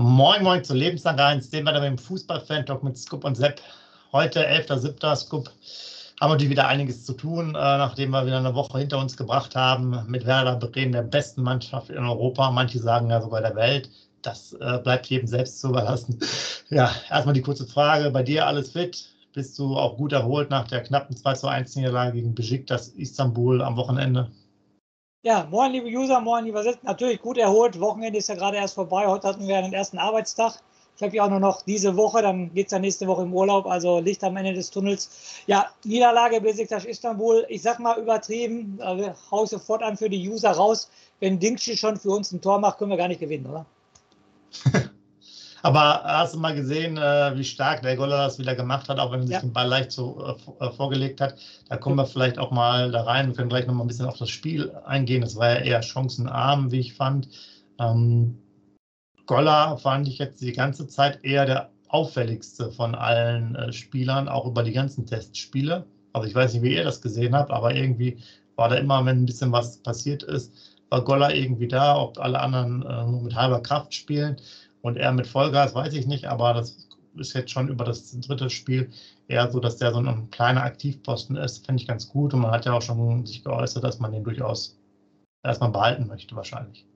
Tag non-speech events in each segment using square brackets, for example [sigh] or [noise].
Moin Moin zu Lebenslang 1, den wir da mit dem Fußball-Fan-Talk mit Scoop und Sepp. Heute 11.07. Scoop. Haben wir wieder einiges zu tun, äh, nachdem wir wieder eine Woche hinter uns gebracht haben mit Werder Bremen, der besten Mannschaft in Europa. Manche sagen ja sogar der Welt. Das äh, bleibt jedem selbst zu überlassen. [laughs] Ja, erstmal die kurze Frage. Bei dir alles fit? Bist du auch gut erholt nach der knappen 2 zu 1 Niederlage gegen Besiktas Istanbul am Wochenende? Ja, moin liebe User, moin lieber Sitz. Natürlich gut erholt. Wochenende ist ja gerade erst vorbei. Heute hatten wir einen ersten Arbeitstag. Ich habe ja auch nur noch diese Woche, dann geht es ja nächste Woche im Urlaub, also Licht am Ende des Tunnels. Ja, Niederlage Besiktas Istanbul, ich sag mal übertrieben, also hau ich sofort an für die User raus. Wenn Dingschi schon für uns ein Tor macht, können wir gar nicht gewinnen, oder? [laughs] Aber hast du mal gesehen, äh, wie stark der Goller das wieder gemacht hat, auch wenn er sich ja. den Ball leicht so äh, äh, vorgelegt hat? Da kommen wir vielleicht auch mal da rein. Wir können gleich noch mal ein bisschen auf das Spiel eingehen. Das war ja eher chancenarm, wie ich fand. Ähm, Goller fand ich jetzt die ganze Zeit eher der auffälligste von allen Spielern, auch über die ganzen Testspiele. Also ich weiß nicht, wie ihr das gesehen habt, aber irgendwie war da immer, wenn ein bisschen was passiert ist, war Goller irgendwie da, ob alle anderen äh, nur mit halber Kraft spielen. Und er mit Vollgas, weiß ich nicht, aber das ist jetzt schon über das dritte Spiel eher so, dass der so ein kleiner Aktivposten ist. Finde ich ganz gut. Und man hat ja auch schon sich geäußert, dass man den durchaus erstmal behalten möchte, wahrscheinlich.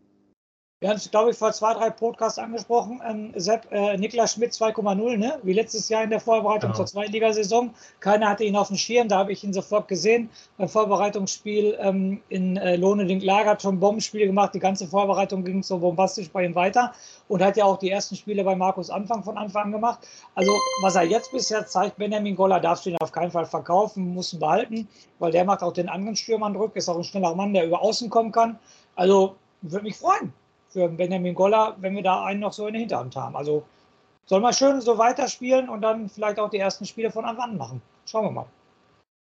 Wir haben es, glaube ich, vor zwei, drei Podcasts angesprochen. Ähm, Sepp, äh, Niklas Schmidt 2,0, ne? wie letztes Jahr in der Vorbereitung genau. zur Zweitligasaison. Keiner hatte ihn auf dem Schirm, da habe ich ihn sofort gesehen. Beim Vorbereitungsspiel ähm, in äh, Lohne-Link-Lager hat schon ein Bombenspiel gemacht. Die ganze Vorbereitung ging so bombastisch bei ihm weiter und hat ja auch die ersten Spiele bei Markus Anfang von Anfang an gemacht. Also, was er jetzt bisher zeigt, Benjamin Goller darf ihn auf keinen Fall verkaufen, muss ihn behalten, weil der macht auch den anderen Stürmern Druck, ist auch ein schneller Mann, der über außen kommen kann. Also, würde mich freuen für Benjamin Goller, wenn wir da einen noch so in der Hinterhand haben. Also soll mal schön so weiterspielen und dann vielleicht auch die ersten Spiele von Anfang an machen. Schauen wir mal.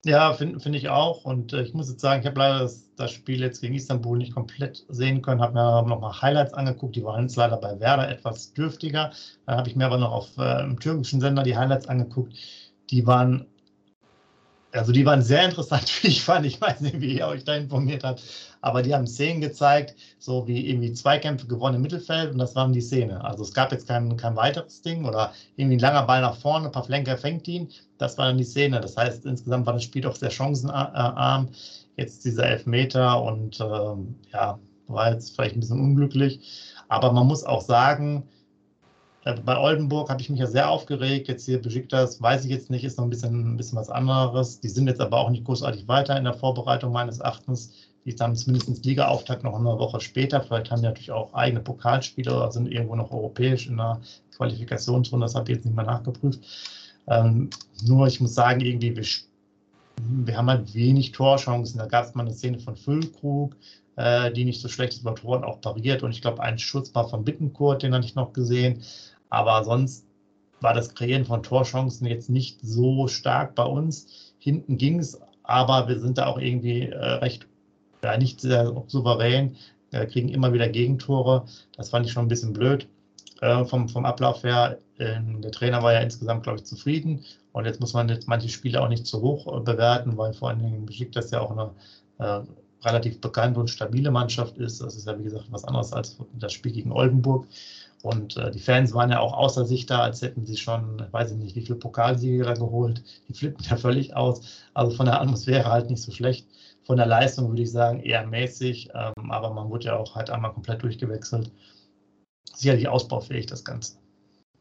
Ja, finde find ich auch. Und äh, ich muss jetzt sagen, ich habe leider das, das, Spiel jetzt gegen Istanbul nicht komplett sehen können, habe mir nochmal Highlights angeguckt. Die waren jetzt leider bei Werder etwas dürftiger. Dann habe ich mir aber noch auf äh, im türkischen Sender die Highlights angeguckt. Die waren also die waren sehr interessant, [laughs] wie ich fand. Ich weiß nicht, wie ihr euch da informiert habt, aber die haben Szenen gezeigt, so wie irgendwie Zweikämpfe gewonnen im Mittelfeld und das waren die Szene. Also es gab jetzt kein, kein weiteres Ding oder irgendwie ein langer Ball nach vorne, ein paar Flenker fängt ihn. Das war dann die Szene. Das heißt, insgesamt war das Spiel doch sehr chancenarm. Jetzt dieser Elfmeter und ähm, ja, war jetzt vielleicht ein bisschen unglücklich. Aber man muss auch sagen, äh, bei Oldenburg habe ich mich ja sehr aufgeregt. Jetzt hier Besiktas, weiß ich jetzt nicht, ist noch ein bisschen, ein bisschen was anderes. Die sind jetzt aber auch nicht großartig weiter in der Vorbereitung meines Erachtens. Die dann zumindest Liga-Auftakt noch eine Woche später. Vielleicht haben die natürlich auch eigene Pokalspiele oder sind irgendwo noch europäisch in der Qualifikationsrunde. Das habe ich jetzt nicht mehr nachgeprüft. Ähm, nur ich muss sagen, irgendwie, wir, wir haben halt wenig Torchancen. Da gab es mal eine Szene von Füllkrug, äh, die nicht so schlecht ist, bei Toren auch pariert. Und ich glaube, ein Schutz war von Bittenkurt, den hatte ich noch gesehen. Aber sonst war das Kreieren von Torchancen jetzt nicht so stark bei uns. Hinten ging es, aber wir sind da auch irgendwie äh, recht, ja, nicht sehr souverän, äh, kriegen immer wieder Gegentore. Das fand ich schon ein bisschen blöd äh, vom, vom Ablauf her. Ähm, der Trainer war ja insgesamt, glaube ich, zufrieden. Und jetzt muss man jetzt manche Spiele auch nicht zu hoch äh, bewerten, weil vor allen Dingen beschickt das ja auch eine äh, relativ bekannte und stabile Mannschaft ist. Das ist ja, wie gesagt, was anderes als das Spiel gegen Oldenburg. Und äh, die Fans waren ja auch außer sich da, als hätten sie schon, weiß ich nicht, wie viele Pokalsiege da geholt. Die flippen ja völlig aus. Also von der Atmosphäre halt nicht so schlecht. Von der Leistung würde ich sagen eher mäßig, ähm, aber man wurde ja auch halt einmal komplett durchgewechselt. Sicherlich ausbaufähig, das Ganze.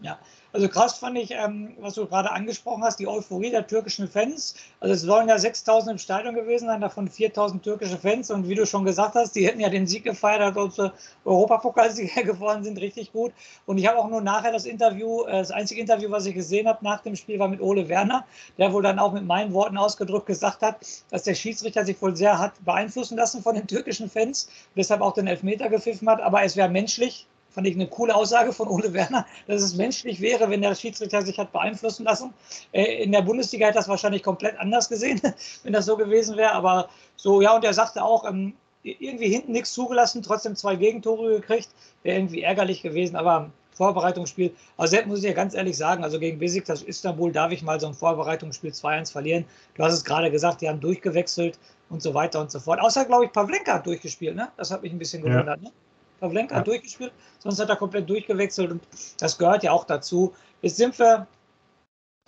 Ja, Also krass fand ich, ähm, was du gerade angesprochen hast, die Euphorie der türkischen Fans. Also es sollen ja 6000 im Stadion gewesen sein, davon 4000 türkische Fans. Und wie du schon gesagt hast, die hätten ja den Sieg gefeiert, als sie Europapokalsieger [laughs] geworden sind, richtig gut. Und ich habe auch nur nachher das Interview, äh, das einzige Interview, was ich gesehen habe nach dem Spiel, war mit Ole Werner, der wohl dann auch mit meinen Worten ausgedrückt gesagt hat, dass der Schiedsrichter sich wohl sehr hat beeinflussen lassen von den türkischen Fans, deshalb auch den Elfmeter gepfiffen hat. Aber es wäre menschlich, fand ich eine coole Aussage von Ole Werner, dass es menschlich wäre, wenn der Schiedsrichter sich hat beeinflussen lassen. Äh, in der Bundesliga hätte das wahrscheinlich komplett anders gesehen, [laughs] wenn das so gewesen wäre. Aber so, ja, und er sagte auch, ähm, irgendwie hinten nichts zugelassen, trotzdem zwei Gegentore gekriegt. Wäre irgendwie ärgerlich gewesen, aber Vorbereitungsspiel. Also selbst muss ich ja ganz ehrlich sagen, also gegen Besiktas Istanbul darf ich mal so ein Vorbereitungsspiel 2-1 verlieren. Du hast es gerade gesagt, die haben durchgewechselt und so weiter und so fort. Außer, glaube ich, Pavlenka hat durchgespielt, ne? Das hat mich ein bisschen gewundert, ja. ne? Pavlenka ja. durchgespielt, sonst hat er komplett durchgewechselt und das gehört ja auch dazu. Jetzt sind wir,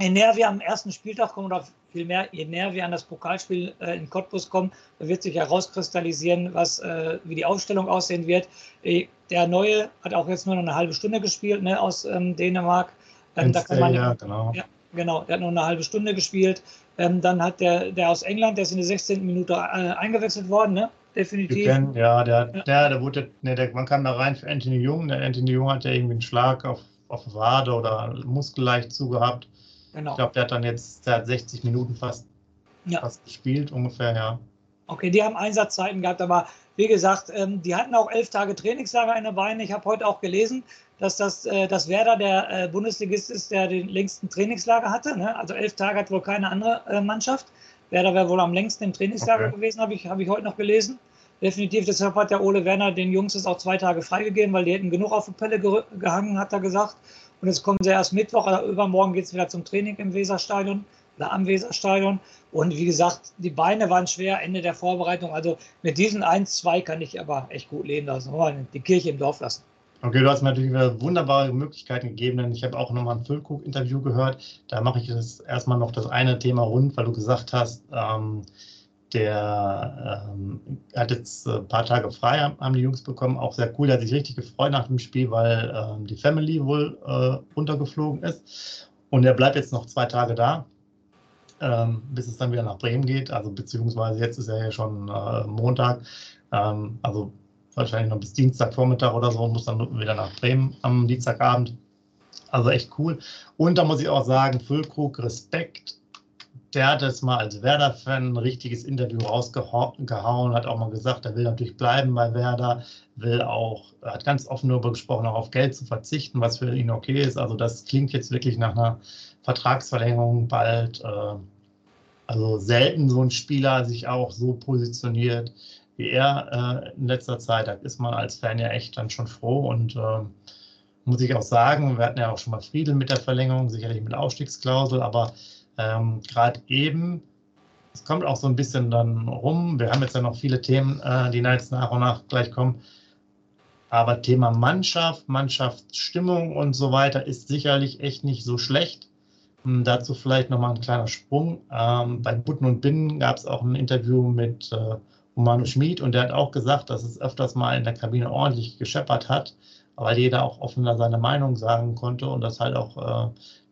je näher wir am ersten Spieltag kommen oder vielmehr, je näher wir an das Pokalspiel äh, in Cottbus kommen, wird sich herauskristallisieren, was, äh, wie die Aufstellung aussehen wird. Äh, der Neue hat auch jetzt nur noch eine halbe Stunde gespielt ne, aus ähm, Dänemark. Ähm, da kann man, ja, genau. Ja, genau, der hat nur eine halbe Stunde gespielt. Ähm, dann hat der, der aus England, der ist in der 16. Minute äh, eingewechselt worden, ne? Definitiv. Kennen, ja, der, ja. Der, der wurde, ne, der, man kam da rein für Anthony Jung. Der Anthony Jung hat ja irgendwie einen Schlag auf, auf Wade oder Muskel leicht zugehabt. Genau. Ich glaube, der hat dann jetzt der hat 60 Minuten fast, ja. fast gespielt, ungefähr, ja. Okay, die haben Einsatzzeiten gehabt, aber wie gesagt, ähm, die hatten auch elf Tage Trainingslager in der Beine. Ich habe heute auch gelesen, dass das äh, dass Werder der äh, Bundesligist ist, der den längsten Trainingslager hatte. Ne? Also elf Tage hat wohl keine andere äh, Mannschaft. Werder wäre wohl am längsten im Trainingslager okay. gewesen, habe ich, hab ich heute noch gelesen. Definitiv, deshalb hat der Ole Werner den Jungs es auch zwei Tage freigegeben, weil die hätten genug auf die Pelle gehangen, hat er gesagt. Und jetzt kommen sie erst Mittwoch, oder übermorgen geht es wieder zum Training im Weserstadion oder am Weserstadion. Und wie gesagt, die Beine waren schwer, Ende der Vorbereitung. Also mit diesen 1, 2 kann ich aber echt gut leben lassen. Die Kirche im Dorf lassen. Okay, du hast mir natürlich wunderbare Möglichkeiten gegeben, denn ich habe auch nochmal ein Füllkrug-Interview gehört. Da mache ich jetzt erstmal noch das eine Thema rund, weil du gesagt hast, ähm, der ähm, hat jetzt ein paar Tage frei, haben die Jungs bekommen. Auch sehr cool, der hat sich richtig gefreut nach dem Spiel, weil ähm, die Family wohl äh, runtergeflogen ist. Und er bleibt jetzt noch zwei Tage da, ähm, bis es dann wieder nach Bremen geht. Also beziehungsweise jetzt ist er ja schon äh, Montag. Ähm, also wahrscheinlich noch bis Dienstagvormittag oder so, und muss dann wieder nach Bremen am Dienstagabend. Also echt cool. Und da muss ich auch sagen, Füllkrug, Respekt. Der hat jetzt mal als Werder-Fan ein richtiges Interview rausgehauen, hat auch mal gesagt, er will natürlich bleiben bei Werder, will auch, hat ganz offen darüber gesprochen, auch auf Geld zu verzichten, was für ihn okay ist. Also das klingt jetzt wirklich nach einer Vertragsverlängerung bald. Äh, also selten so ein Spieler sich auch so positioniert wie er äh, in letzter Zeit. Da ist man als Fan ja echt dann schon froh und äh, muss ich auch sagen, wir hatten ja auch schon mal Friedel mit der Verlängerung, sicherlich mit Ausstiegsklausel, aber ähm, gerade eben, es kommt auch so ein bisschen dann rum. Wir haben jetzt ja noch viele Themen, äh, die jetzt nach und nach gleich kommen. Aber Thema Mannschaft, Mannschaftsstimmung und so weiter ist sicherlich echt nicht so schlecht. Um, dazu vielleicht nochmal ein kleiner Sprung. Ähm, bei Butten und Binnen gab es auch ein Interview mit äh, Romano Schmid und der hat auch gesagt, dass es öfters mal in der Kabine ordentlich gescheppert hat, weil jeder auch offener seine Meinung sagen konnte und das halt auch äh,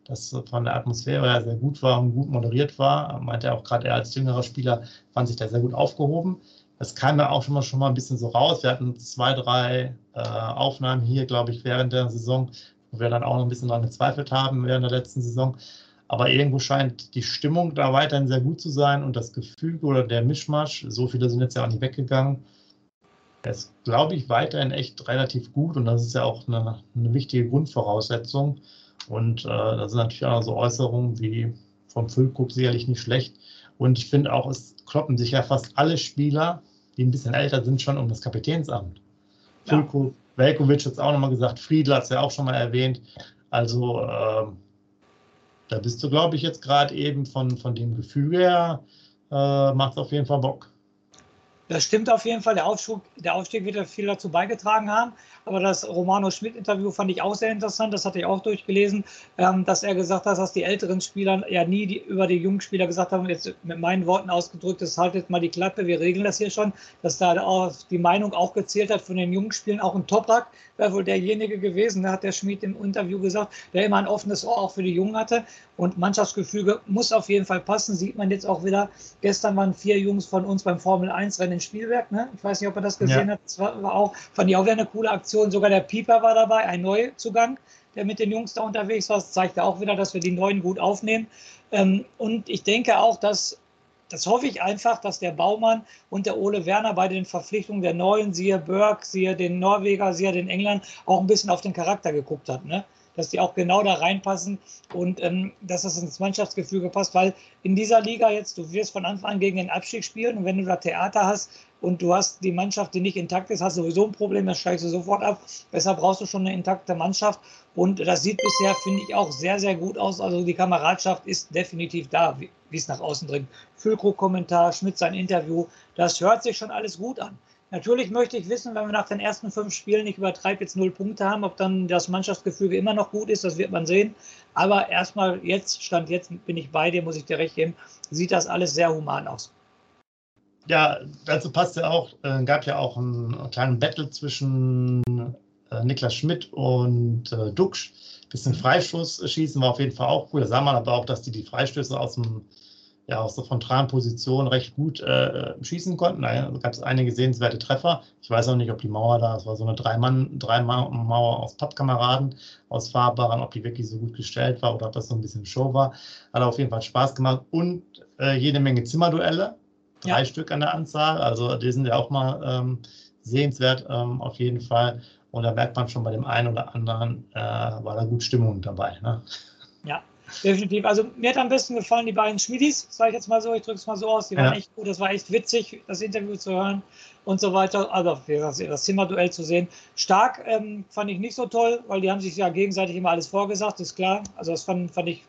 das von der Atmosphäre her sehr gut war und gut moderiert war. Meinte er auch gerade er als jüngerer Spieler fand sich da sehr gut aufgehoben. Das kam ja auch schon mal, schon mal ein bisschen so raus. Wir hatten zwei, drei äh, Aufnahmen hier, glaube ich, während der Saison, wo wir dann auch noch ein bisschen daran gezweifelt haben während der letzten Saison. Aber irgendwo scheint die Stimmung da weiterhin sehr gut zu sein und das Gefüge oder der Mischmasch, so viele sind jetzt ja auch nicht weggegangen, ist, glaube ich, weiterhin echt relativ gut und das ist ja auch eine, eine wichtige Grundvoraussetzung. Und äh, das sind natürlich auch so Äußerungen wie vom Füllkrug sicherlich nicht schlecht. Und ich finde auch, es kloppen sich ja fast alle Spieler, die ein bisschen älter sind, schon um das Kapitänsamt. Ja. Füllkrug, Velkovic hat es auch nochmal gesagt, Friedl hat es ja auch schon mal erwähnt. Also äh, da bist du, glaube ich, jetzt gerade eben von, von dem Gefühl her, äh, macht es auf jeden Fall Bock. Das stimmt auf jeden Fall. Der Aufstieg, der Aufstieg wird ja viel dazu beigetragen haben. Aber das Romano Schmidt-Interview fand ich auch sehr interessant. Das hatte ich auch durchgelesen, ähm, dass er gesagt hat, dass die älteren Spieler ja nie die, über die jungen Spieler gesagt haben, jetzt mit meinen Worten ausgedrückt, das haltet mal die Klappe, wir regeln das hier schon. Dass da auch die Meinung auch gezählt hat von den jungen Spielen. Auch ein Toprak wäre wohl derjenige gewesen, da hat der Schmidt im Interview gesagt, der immer ein offenes Ohr auch für die Jungen hatte. Und Mannschaftsgefüge muss auf jeden Fall passen. Sieht man jetzt auch wieder. Gestern waren vier Jungs von uns beim Formel 1-Rennen in Spielberg. Ne? Ich weiß nicht, ob er das gesehen ja. hat. Das war, war, auch, fand ich auch wieder eine coole Aktion. Sogar der Pieper war dabei, ein Neuzugang, der mit den Jungs da unterwegs war. Das zeigte auch wieder, dass wir die Neuen gut aufnehmen. Ähm, und ich denke auch, dass das hoffe ich einfach, dass der Baumann und der Ole Werner bei den Verpflichtungen der Neuen, siehe Burke, siehe den Norweger, siehe den England, auch ein bisschen auf den Charakter geguckt hat. Ne? Dass die auch genau da reinpassen und ähm, dass das ins Mannschaftsgefüge passt, weil in dieser Liga jetzt, du wirst von Anfang an gegen den Abstieg spielen und wenn du da Theater hast und du hast die Mannschaft, die nicht intakt ist, hast du sowieso ein Problem, dann steigst du sofort ab. Deshalb brauchst du schon eine intakte Mannschaft und das sieht bisher, finde ich, auch sehr, sehr gut aus. Also die Kameradschaft ist definitiv da, wie es nach außen dringt. Füllkrug-Kommentar, Schmidt sein Interview, das hört sich schon alles gut an. Natürlich möchte ich wissen, wenn wir nach den ersten fünf Spielen nicht übertreibt jetzt null Punkte haben, ob dann das Mannschaftsgefüge immer noch gut ist, das wird man sehen. Aber erstmal jetzt, Stand jetzt bin ich bei dir, muss ich dir recht geben, sieht das alles sehr human aus. Ja, dazu passt ja auch, äh, gab ja auch einen kleinen Battle zwischen äh, Niklas Schmidt und äh, Duxch. Bisschen Freistoß schießen war auf jeden Fall auch cool. Da sah man aber auch, dass die die Freistöße aus dem ja aus der frontalen Position recht gut äh, schießen konnten. Da gab es einige sehenswerte Treffer. Ich weiß auch nicht, ob die Mauer da, es war so eine Drei-Mann, Drei-Mauer aus Pappkameraden, aus Fahrbaren, ob die wirklich so gut gestellt war oder ob das so ein bisschen Show war. Hat auf jeden Fall Spaß gemacht und äh, jede Menge Zimmerduelle. Drei ja. Stück an der Anzahl. Also die sind ja auch mal ähm, sehenswert ähm, auf jeden Fall. Und da merkt man schon bei dem einen oder anderen, äh, war da gut Stimmung dabei. Ne? Definitiv. Also mir hat am besten gefallen die beiden Schmiedis, sage ich jetzt mal so, ich drücke es mal so aus, die ja. waren echt gut, das war echt witzig, das Interview zu hören und so weiter. Also das Zimmerduell zu sehen. Stark ähm, fand ich nicht so toll, weil die haben sich ja gegenseitig immer alles vorgesagt, ist klar. Also das fand, fand ich,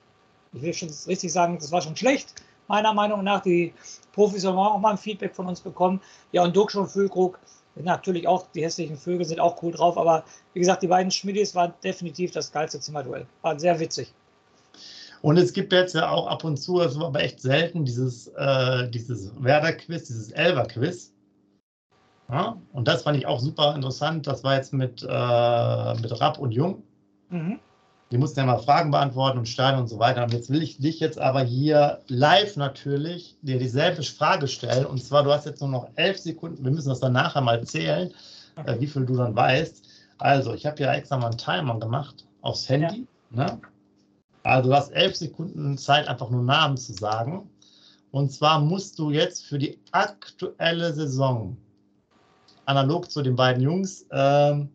ich will schon richtig sagen, das war schon schlecht, meiner Meinung nach. Die Profis haben auch mal ein Feedback von uns bekommen. Ja, und Duck schon Füllkrug. Natürlich auch, die hässlichen Vögel sind auch cool drauf, aber wie gesagt, die beiden Schmidis waren definitiv das geilste Zimmerduell. War sehr witzig. Und es gibt jetzt ja auch ab und zu, es war aber echt selten, dieses, äh, dieses Werder-Quiz, dieses Elver-Quiz. Ja, und das fand ich auch super interessant. Das war jetzt mit, äh, mit Rapp und Jung. Mhm. Die mussten ja mal Fragen beantworten und Steine und so weiter. Und jetzt will ich dich jetzt aber hier live natürlich dir dieselbe Frage stellen. Und zwar, du hast jetzt nur noch elf Sekunden. Wir müssen das dann nachher mal zählen, okay. äh, wie viel du dann weißt. Also, ich habe ja extra mal einen Timer gemacht aufs Handy. Ja. Ne? Also du hast elf Sekunden Zeit, einfach nur Namen zu sagen. Und zwar musst du jetzt für die aktuelle Saison, analog zu den beiden Jungs, ähm,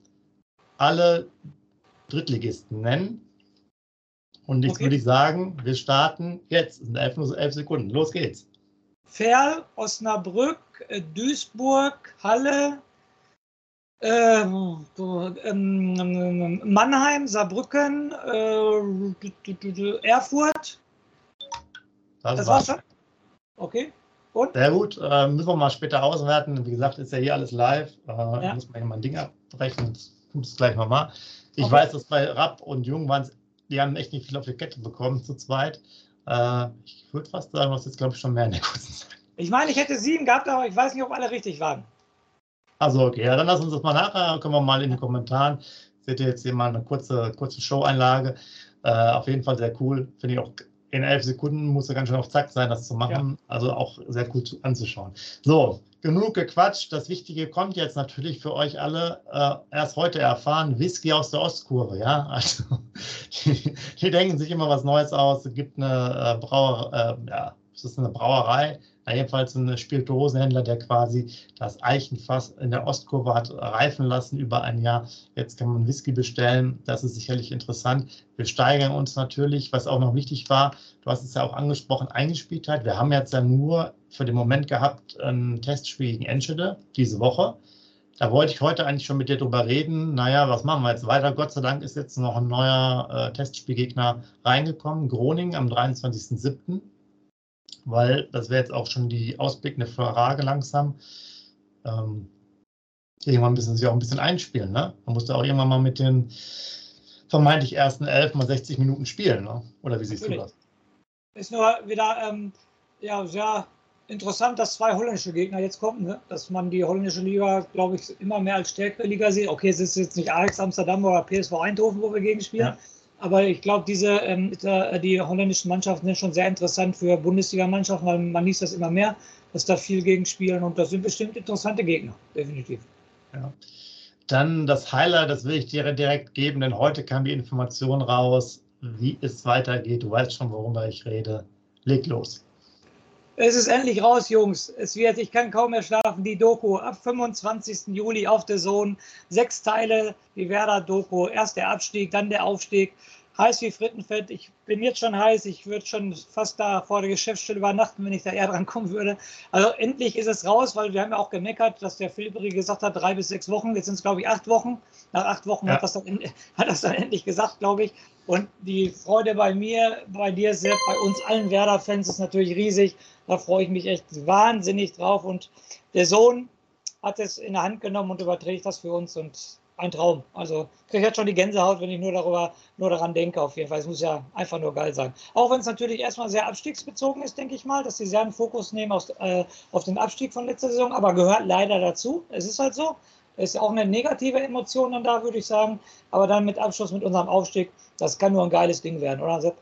alle Drittligisten nennen. Und jetzt okay. würde ich sagen, wir starten jetzt. Es sind elf, nur elf Sekunden. Los geht's. Ferl, Osnabrück, äh, Duisburg, Halle, ähm, ähm, Mannheim, Saarbrücken, äh, Erfurt. Das, das war's schon. Okay. Und? Sehr gut. Äh, müssen wir mal später auswerten. Wie gesagt, ist ja hier alles live. Äh, ja. Muss man hier mal ein Ding abbrechen. Das tut es gleich nochmal. Ich okay. weiß, dass bei Rapp und Jung waren die haben echt nicht viel auf die Kette bekommen zu zweit. Äh, ich würde fast sagen, hast jetzt, glaube ich, schon mehr in der kurzen Zeit. Ich meine, ich hätte sieben gehabt, aber ich weiß nicht, ob alle richtig waren. Also okay, ja, dann lass uns das mal nachher, können wir mal in den Kommentaren. Seht ihr jetzt hier mal eine kurze, kurze Show-Einlage. Äh, auf jeden Fall sehr cool. Finde ich auch in elf Sekunden muss er ganz schön auf Zack sein, das zu machen. Ja. Also auch sehr cool anzuschauen. So, genug gequatscht. Das Wichtige kommt jetzt natürlich für euch alle äh, erst heute erfahren. Whisky aus der Ostkurve, ja. Also [laughs] die, die denken sich immer was Neues aus. Es gibt eine äh, Brauer, äh, ja, es ist eine Brauerei, na, jedenfalls ein Spirituosenhändler, der quasi das Eichenfass in der Ostkurve hat reifen lassen über ein Jahr. Jetzt kann man Whisky bestellen. Das ist sicherlich interessant. Wir steigern uns natürlich, was auch noch wichtig war. Du hast es ja auch angesprochen, Eingespieltheit. Wir haben jetzt ja nur für den Moment gehabt ein Testspiel gegen Enschede diese Woche. Da wollte ich heute eigentlich schon mit dir drüber reden. Naja, was machen wir jetzt weiter? Gott sei Dank ist jetzt noch ein neuer äh, Testspielgegner reingekommen. Groningen am 23.07 weil das wäre jetzt auch schon die ausblickende Frage langsam. ähm, irgendwann müssen sie sich auch ein bisschen einspielen. Ne? Man musste auch irgendwann mal mit den vermeintlich ersten elf mal 60 Minuten spielen. Ne? Oder wie siehst du das? Ist nur wieder ähm, ja, sehr interessant, dass zwei holländische Gegner jetzt kommen. Ne? Dass man die holländische Liga, glaube ich, immer mehr als stärkere Liga sieht. Okay, es ist jetzt nicht Ajax Amsterdam oder PSV Eindhoven, wo wir gegen spielen. Ja. Aber ich glaube, diese ähm, die holländischen Mannschaften sind schon sehr interessant für Bundesliga-Mannschaften, weil man liest das immer mehr, dass da viel gegen spielen und das sind bestimmt interessante Gegner, definitiv. Ja. Dann das Highlight, das will ich dir direkt geben, denn heute kam die Information raus, wie es weitergeht. Du weißt schon, worüber ich rede. Leg los. Es ist endlich raus, Jungs. Es wird, ich kann kaum mehr schlafen, die Doku ab 25. Juli auf der Zone. Sechs Teile, die Werder-Doku. Erst der Abstieg, dann der Aufstieg heiß wie Frittenfett. Ich bin jetzt schon heiß. Ich würde schon fast da vor der Geschäftsstelle übernachten, wenn ich da eher dran kommen würde. Also endlich ist es raus, weil wir haben ja auch gemeckert, dass der Filberi gesagt hat, drei bis sechs Wochen. Jetzt sind es, glaube ich, acht Wochen. Nach acht Wochen ja. hat, das dann, [laughs] hat das dann endlich gesagt, glaube ich. Und die Freude bei mir, bei dir, Sepp, bei uns allen Werder-Fans ist natürlich riesig. Da freue ich mich echt wahnsinnig drauf. Und der Sohn hat es in der Hand genommen und überträgt das für uns. Und ein Traum. Also kriege ich jetzt schon die Gänsehaut, wenn ich nur darüber, nur daran denke, auf jeden Fall. Es muss ja einfach nur geil sein. Auch wenn es natürlich erstmal sehr abstiegsbezogen ist, denke ich mal, dass sie sehr einen Fokus nehmen auf, äh, auf den Abstieg von letzter Saison, aber gehört leider dazu. Es ist halt so. Ist auch eine negative Emotion dann da, würde ich sagen. Aber dann mit Abschluss mit unserem Aufstieg, das kann nur ein geiles Ding werden, oder Sepp?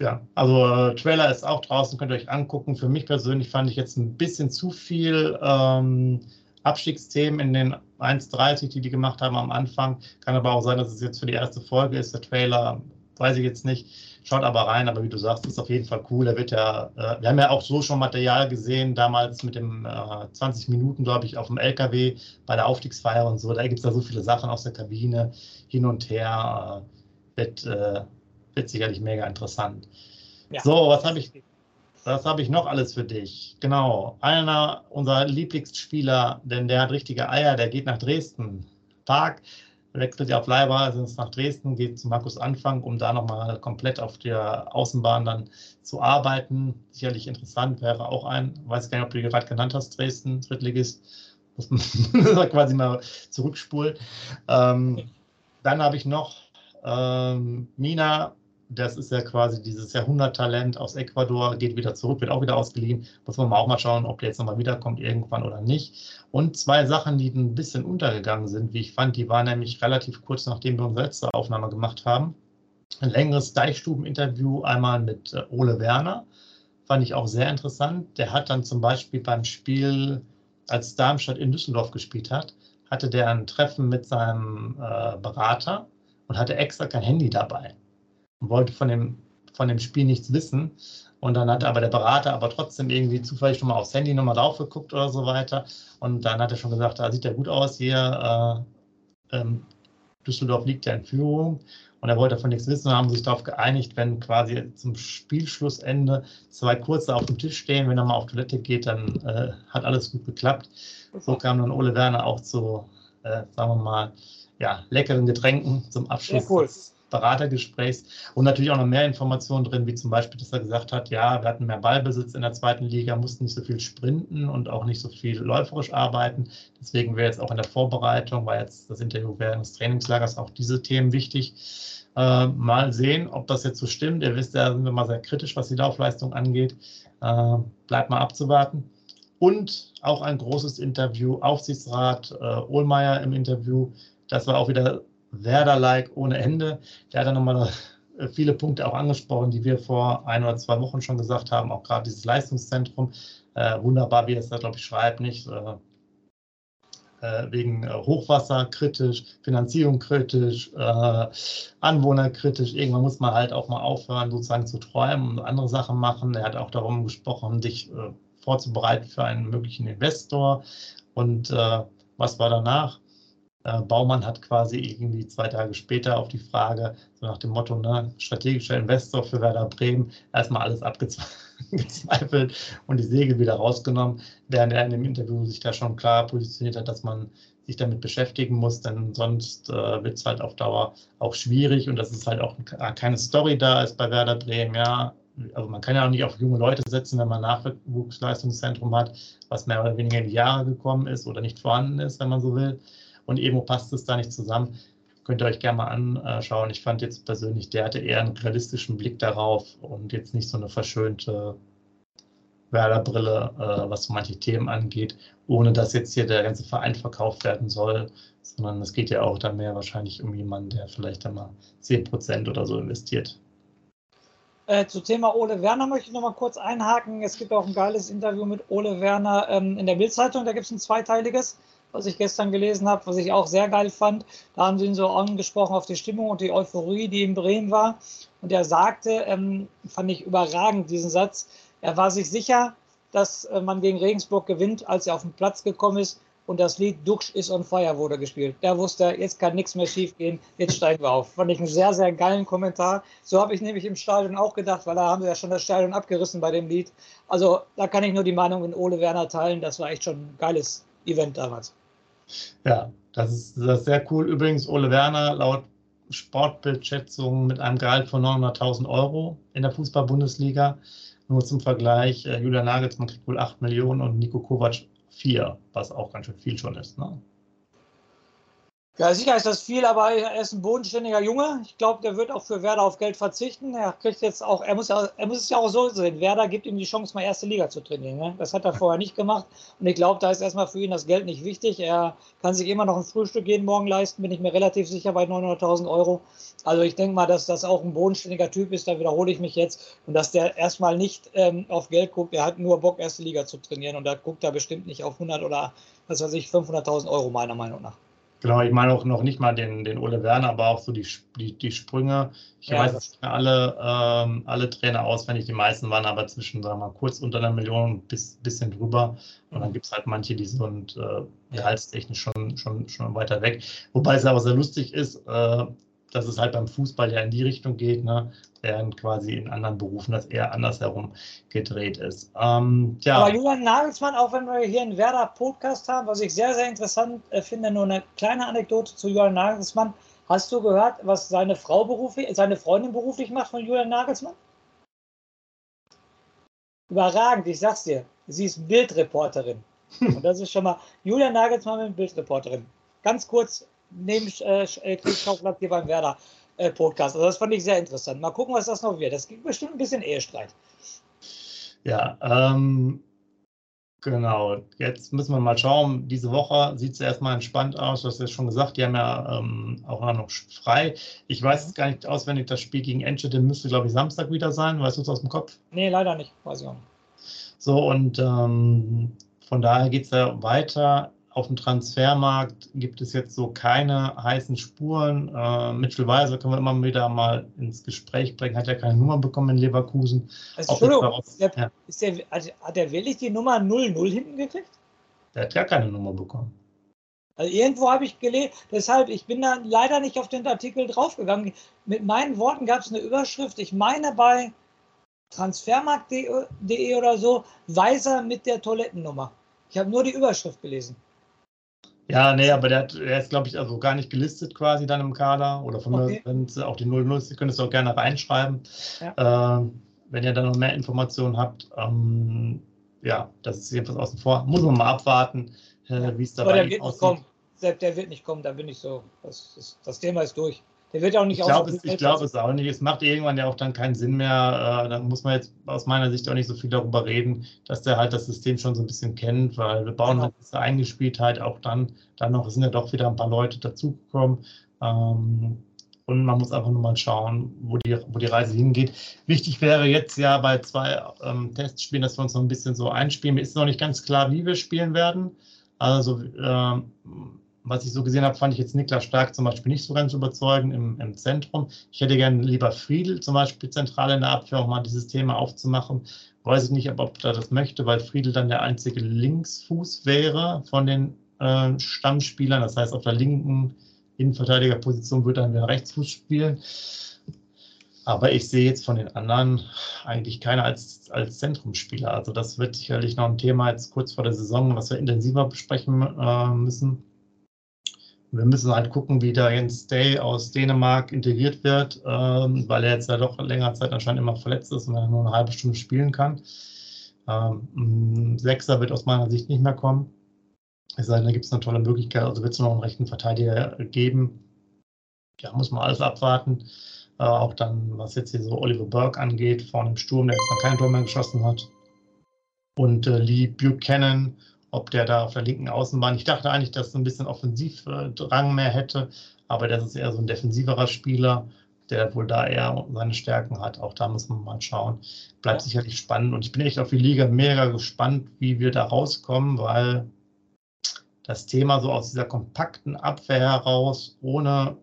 Ja, also äh, Trailer ist auch draußen, könnt ihr euch angucken. Für mich persönlich fand ich jetzt ein bisschen zu viel ähm, Abstiegsthemen in den 1,30, die die gemacht haben am Anfang. Kann aber auch sein, dass es jetzt für die erste Folge ist. Der Trailer, weiß ich jetzt nicht. Schaut aber rein, aber wie du sagst, ist auf jeden Fall cool. Er wird ja, äh, wir haben ja auch so schon Material gesehen, damals mit dem äh, 20 Minuten, glaube ich, auf dem LKW bei der Aufstiegsfeier und so. Da gibt es da so viele Sachen aus der Kabine hin und her. Äh, wird, äh, wird sicherlich mega interessant. Ja. So, was habe ich? Was habe ich noch alles für dich? Genau, einer unserer Lieblingsspieler, denn der hat richtige Eier, der geht nach Dresden. Park wechselt ja auf es nach Dresden, geht zu Markus Anfang, um da nochmal komplett auf der Außenbahn dann zu arbeiten. Sicherlich interessant wäre auch ein, weiß gar nicht, ob du gerade genannt hast, Dresden, Drittligist. [laughs] Muss man quasi mal zurückspulen. Ähm, dann habe ich noch ähm, Mina das ist ja quasi dieses Jahrhunderttalent aus Ecuador, geht wieder zurück, wird auch wieder ausgeliehen. Muss man auch mal schauen, ob der jetzt nochmal wiederkommt irgendwann oder nicht. Und zwei Sachen, die ein bisschen untergegangen sind, wie ich fand, die waren nämlich relativ kurz, nachdem wir unsere letzte Aufnahme gemacht haben. Ein längeres Deichstuben-Interview einmal mit äh, Ole Werner, fand ich auch sehr interessant. Der hat dann zum Beispiel beim Spiel, als Darmstadt in Düsseldorf gespielt hat, hatte der ein Treffen mit seinem äh, Berater und hatte extra kein Handy dabei wollte von dem, von dem Spiel nichts wissen. Und dann hat aber der Berater aber trotzdem irgendwie zufällig schon mal aufs Handy nochmal drauf geguckt oder so weiter. Und dann hat er schon gesagt, da sieht ja gut aus hier. Äh, ähm, Düsseldorf liegt ja in Führung. Und er wollte davon nichts wissen und haben sich darauf geeinigt, wenn quasi zum Spielschlussende zwei kurze auf dem Tisch stehen, wenn er mal auf Toilette geht, dann äh, hat alles gut geklappt. So kam dann Ole Werner auch zu, äh, sagen wir mal, ja, leckeren Getränken zum Abschluss. Sehr cool. Beratergesprächs und natürlich auch noch mehr Informationen drin, wie zum Beispiel, dass er gesagt hat, ja, wir hatten mehr Ballbesitz in der zweiten Liga, mussten nicht so viel sprinten und auch nicht so viel läuferisch arbeiten. Deswegen wäre jetzt auch in der Vorbereitung, war jetzt das Interview während des Trainingslagers auch diese Themen wichtig. Äh, mal sehen, ob das jetzt so stimmt. Ihr wisst ja, sind wir mal sehr kritisch, was die Laufleistung angeht. Äh, bleibt mal abzuwarten. Und auch ein großes Interview, Aufsichtsrat äh, Ohlmeier im Interview. Das war auch wieder Werder-like ohne Ende. Der hat dann nochmal äh, viele Punkte auch angesprochen, die wir vor ein oder zwei Wochen schon gesagt haben, auch gerade dieses Leistungszentrum. Äh, wunderbar, wie er es da, glaube ich, schreibt, nicht? Äh, äh wegen äh, Hochwasser kritisch, Finanzierung kritisch, äh, Anwohner kritisch. Irgendwann muss man halt auch mal aufhören, sozusagen zu träumen und andere Sachen machen. Er hat auch darum gesprochen, dich vorzubereiten für einen möglichen Investor. Und was war danach? Äh, Baumann hat quasi irgendwie zwei Tage später auf die Frage, so nach dem Motto, ne, strategischer Investor für Werder Bremen, erstmal alles abgezweifelt [laughs] und die Segel wieder rausgenommen, während er in dem Interview sich da schon klar positioniert hat, dass man sich damit beschäftigen muss, denn sonst äh, wird es halt auf Dauer auch schwierig und dass es halt auch keine Story da ist bei Werder Bremen, ja, also man kann ja auch nicht auf junge Leute setzen, wenn man Nachwuchsleistungszentrum hat, was mehr oder weniger in die Jahre gekommen ist oder nicht vorhanden ist, wenn man so will. Und Emo passt es da nicht zusammen. Könnt ihr euch gerne mal anschauen. Ich fand jetzt persönlich, der hatte eher einen realistischen Blick darauf und jetzt nicht so eine verschönte Werder-Brille, äh, was manche Themen angeht, ohne dass jetzt hier der ganze Verein verkauft werden soll, sondern es geht ja auch dann mehr wahrscheinlich um jemanden, der vielleicht einmal 10% oder so investiert. Äh, zu Thema Ole Werner möchte ich noch mal kurz einhaken. Es gibt auch ein geiles Interview mit Ole Werner ähm, in der Bildzeitung. Da gibt es ein zweiteiliges, was ich gestern gelesen habe, was ich auch sehr geil fand. Da haben sie ihn so angesprochen auf die Stimmung und die Euphorie, die in Bremen war. Und er sagte, ähm, fand ich überragend diesen Satz, er war sich sicher, dass äh, man gegen Regensburg gewinnt, als er auf den Platz gekommen ist und das Lied Duxch is on fire wurde gespielt. Da wusste er, jetzt kann nichts mehr schief gehen, jetzt steigen wir auf. Fand ich einen sehr, sehr geilen Kommentar. So habe ich nämlich im Stadion auch gedacht, weil da haben sie ja schon das Stadion abgerissen bei dem Lied. Also da kann ich nur die Meinung in Ole Werner teilen. Das war echt schon ein geiles Event damals. Ja, das ist, das ist sehr cool. Übrigens, Ole Werner laut Sportbildschätzung mit einem Gehalt von 900.000 Euro in der Fußball-Bundesliga. Nur zum Vergleich, äh, Julian Nagelsmann kriegt wohl 8 Millionen und Nico Kovac vier, was auch ganz schön viel schon ist. Ne? Ja, sicher ist das viel, aber er ist ein bodenständiger Junge. Ich glaube, der wird auch für Werder auf Geld verzichten. Er kriegt jetzt auch, er muss, er muss es ja auch so sehen. Werder gibt ihm die Chance, mal erste Liga zu trainieren. Ne? Das hat er vorher nicht gemacht. Und ich glaube, da ist erstmal für ihn das Geld nicht wichtig. Er kann sich immer noch ein Frühstück jeden Morgen leisten, bin ich mir relativ sicher bei 900.000 Euro. Also ich denke mal, dass das auch ein bodenständiger Typ ist. Da wiederhole ich mich jetzt. Und dass der erstmal nicht ähm, auf Geld guckt. Er hat nur Bock, erste Liga zu trainieren. Und da guckt er bestimmt nicht auf 100 oder was weiß ich, 500.000 Euro meiner Meinung nach. Genau, ich meine auch noch nicht mal den, den Ole Werner, aber auch so die, die, die Sprünge. Ich ja, weiß nicht alle, ähm, alle Trainer auswendig, die meisten waren aber zwischen, sagen wir mal, kurz unter einer Million bis bisschen drüber. Und dann gibt es halt manche, die sind äh, gehaltstechnisch schon, schon, schon weiter weg. Wobei es aber sehr lustig ist, äh, dass es halt beim Fußball ja in die Richtung geht, ne? während quasi in anderen Berufen das eher andersherum gedreht ist. Ähm, ja. Aber Julian Nagelsmann, auch wenn wir hier einen Werder-Podcast haben, was ich sehr, sehr interessant äh, finde, nur eine kleine Anekdote zu Julian Nagelsmann. Hast du gehört, was seine Frau beruflich, seine Freundin beruflich macht von Julian Nagelsmann? Überragend, ich sag's dir. Sie ist Bildreporterin. [laughs] Und das ist schon mal Julian Nagelsmann mit Bildreporterin. Ganz kurz neben äh, Kriegsschauplatz hier beim Werder äh, Podcast. Also das fand ich sehr interessant. Mal gucken, was das noch wird. Das gibt bestimmt ein bisschen Ehestreit. Ja, ähm, genau. Jetzt müssen wir mal schauen. Diese Woche sieht es erstmal entspannt aus. Du hast ja schon gesagt, die haben ja ähm, auch noch frei. Ich weiß jetzt gar nicht auswendig, das Spiel gegen Enschede müsste, glaube ich, Samstag wieder sein. Weißt du es aus dem Kopf? Nee, leider nicht. Weiß ich auch nicht. So, und ähm, von daher geht es ja weiter auf dem Transfermarkt gibt es jetzt so keine heißen Spuren. Äh, Mitchell Weiser können wir immer wieder mal ins Gespräch bringen, hat ja keine Nummer bekommen in Leverkusen. Also, Entschuldigung, daraus, der, ja. der, also hat er wirklich die Nummer 00 hinten gekriegt? Der hat ja keine Nummer bekommen. Also irgendwo habe ich gelesen, deshalb, ich bin da leider nicht auf den Artikel draufgegangen. Mit meinen Worten gab es eine Überschrift, ich meine bei transfermarkt.de oder so, Weiser mit der Toilettennummer. Ich habe nur die Überschrift gelesen. Ja, nee, aber der, hat, der ist, glaube ich, also gar nicht gelistet quasi dann im Kader. Oder von okay. mir, es auch die 00 ist, könntest du auch gerne reinschreiben. Ja. Äh, wenn ihr dann noch mehr Informationen habt. Ähm, ja, das ist jedenfalls außen vor. Muss man mal abwarten, äh, wie es dabei aussieht. Kommen. Selbst der wird nicht kommen, da bin ich so. Das, ist, das Thema ist durch. Der wird auch nicht Ich glaube es, glaub es auch nicht. Es macht irgendwann ja auch dann keinen Sinn mehr. Äh, da muss man jetzt aus meiner Sicht auch nicht so viel darüber reden, dass der halt das System schon so ein bisschen kennt, weil wir bauen genau. diese Eingespieltheit auch dann, dann noch, sind ja doch wieder ein paar Leute dazugekommen. Ähm, und man muss einfach nur mal schauen, wo die, wo die Reise hingeht. Wichtig wäre jetzt ja bei zwei ähm, Testspielen, dass wir uns noch ein bisschen so einspielen. Mir ist noch nicht ganz klar, wie wir spielen werden. Also ähm, was ich so gesehen habe, fand ich jetzt Niklas Stark zum Beispiel nicht so ganz überzeugend im, im Zentrum. Ich hätte gerne lieber Friedel zum Beispiel zentral in der Abwehr auch mal dieses Thema aufzumachen. Weiß ich nicht, ob, er das möchte, weil Friedel dann der einzige Linksfuß wäre von den äh, Stammspielern. Das heißt, auf der linken Innenverteidigerposition wird er dann wieder Rechtsfuß spielen. Aber ich sehe jetzt von den anderen eigentlich keiner als, als Zentrumspieler. Also das wird sicherlich noch ein Thema jetzt kurz vor der Saison, was wir intensiver besprechen äh, müssen wir müssen halt gucken, wie der Jens Day aus Dänemark integriert wird, ähm, weil er jetzt ja doch länger Zeit anscheinend immer verletzt ist und nur eine halbe Stunde spielen kann. Ähm, Sechser wird aus meiner Sicht nicht mehr kommen. Es sei denn, da gibt es eine tolle Möglichkeit, also wird es noch einen rechten Verteidiger geben. Ja, muss man alles abwarten. Äh, auch dann, was jetzt hier so Oliver Burke angeht, vorne im Sturm, der jetzt noch kein Tor mehr geschossen hat. Und äh, Lee Buchanan, ob der da auf der linken Außenbahn, ich dachte eigentlich, dass er ein bisschen Offensivdrang mehr hätte, aber das ist eher so ein defensiverer Spieler, der wohl da eher seine Stärken hat. Auch da muss man mal schauen. Bleibt sicherlich spannend und ich bin echt auf die Liga mega gespannt, wie wir da rauskommen, weil das Thema so aus dieser kompakten Abwehr heraus, ohne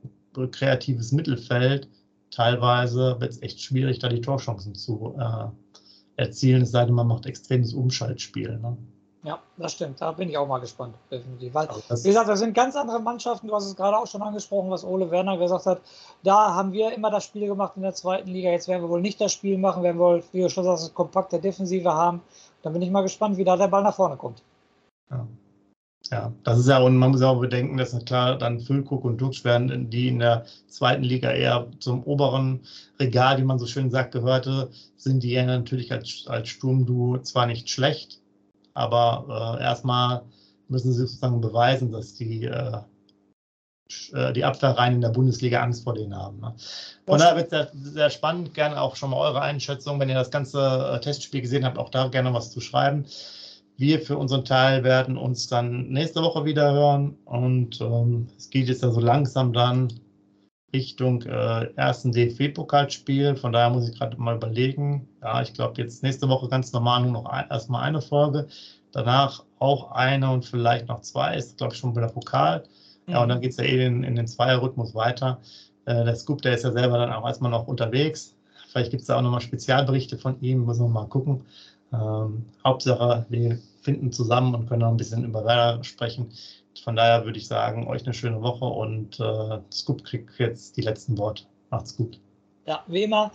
kreatives Mittelfeld, teilweise wird es echt schwierig, da die Torchancen zu äh, erzielen, es sei denn, man macht extremes Umschaltspiel. Ne? Ja, das stimmt. Da bin ich auch mal gespannt, definitiv. Weil, wie gesagt, das sind ganz andere Mannschaften. Du hast es gerade auch schon angesprochen, was Ole Werner gesagt hat. Da haben wir immer das Spiel gemacht in der zweiten Liga. Jetzt werden wir wohl nicht das Spiel machen, werden wir wohl, wie du schon sagst, kompakte Defensive haben. Da bin ich mal gespannt, wie da der Ball nach vorne kommt. Ja. Ja, das ist ja, und man muss auch bedenken, dass klar dann Füllkuck und Dutsch werden, die in der zweiten Liga eher zum oberen Regal, wie man so schön sagt, gehörte, sind die ja natürlich als, als Sturmduo zwar nicht schlecht, aber äh, erstmal müssen sie sozusagen beweisen, dass die, äh, äh die Abwehrreihen in der Bundesliga Angst vor denen haben. Ne? Von daher wird es sehr, sehr, spannend, gerne auch schon mal eure Einschätzung, wenn ihr das ganze äh, Testspiel gesehen habt, auch da gerne was zu schreiben. Wir für unseren Teil werden uns dann nächste Woche wieder hören und ähm, es geht jetzt ja so langsam dann Richtung äh, ersten DFB-Pokalspiel. Von daher muss ich gerade mal überlegen. Ja, ich glaube jetzt nächste Woche ganz normal nur noch ein, erstmal eine Folge. Danach auch eine und vielleicht noch zwei. Ist, glaube ich, schon wieder Pokal. Ja, mhm. und dann geht es ja eh in, in den Zweierrhythmus weiter. Äh, der Scoop, der ist ja selber dann auch erstmal noch unterwegs. Vielleicht gibt es da auch nochmal Spezialberichte von ihm. Muss man mal gucken. Ähm, Hauptsache, wir finden zusammen und können noch ein bisschen über Werder sprechen. Von daher würde ich sagen, euch eine schöne Woche und äh, Scoop kriegt jetzt die letzten Worte. Macht's gut. Ja, wie immer,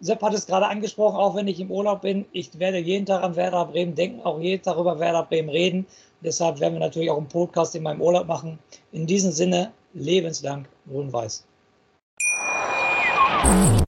Sepp hat es gerade angesprochen, auch wenn ich im Urlaub bin, ich werde jeden Tag an Werder Bremen denken, auch jeden Tag über Werder Bremen reden. Deshalb werden wir natürlich auch einen Podcast in meinem Urlaub machen. In diesem Sinne, lebenslang grün-weiß.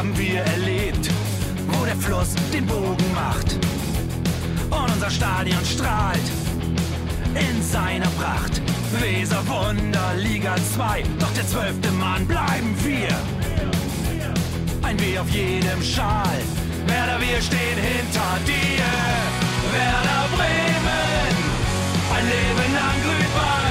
Haben wir erlebt, wo der Fluss den Bogen macht. Und unser Stadion strahlt in seiner Pracht. Weser Wunder, Liga 2, doch der zwölfte Mann bleiben wir. Ein W auf jedem Schal, Werder, wir stehen hinter dir. Werder Bremen, ein Leben lang grün-weiß.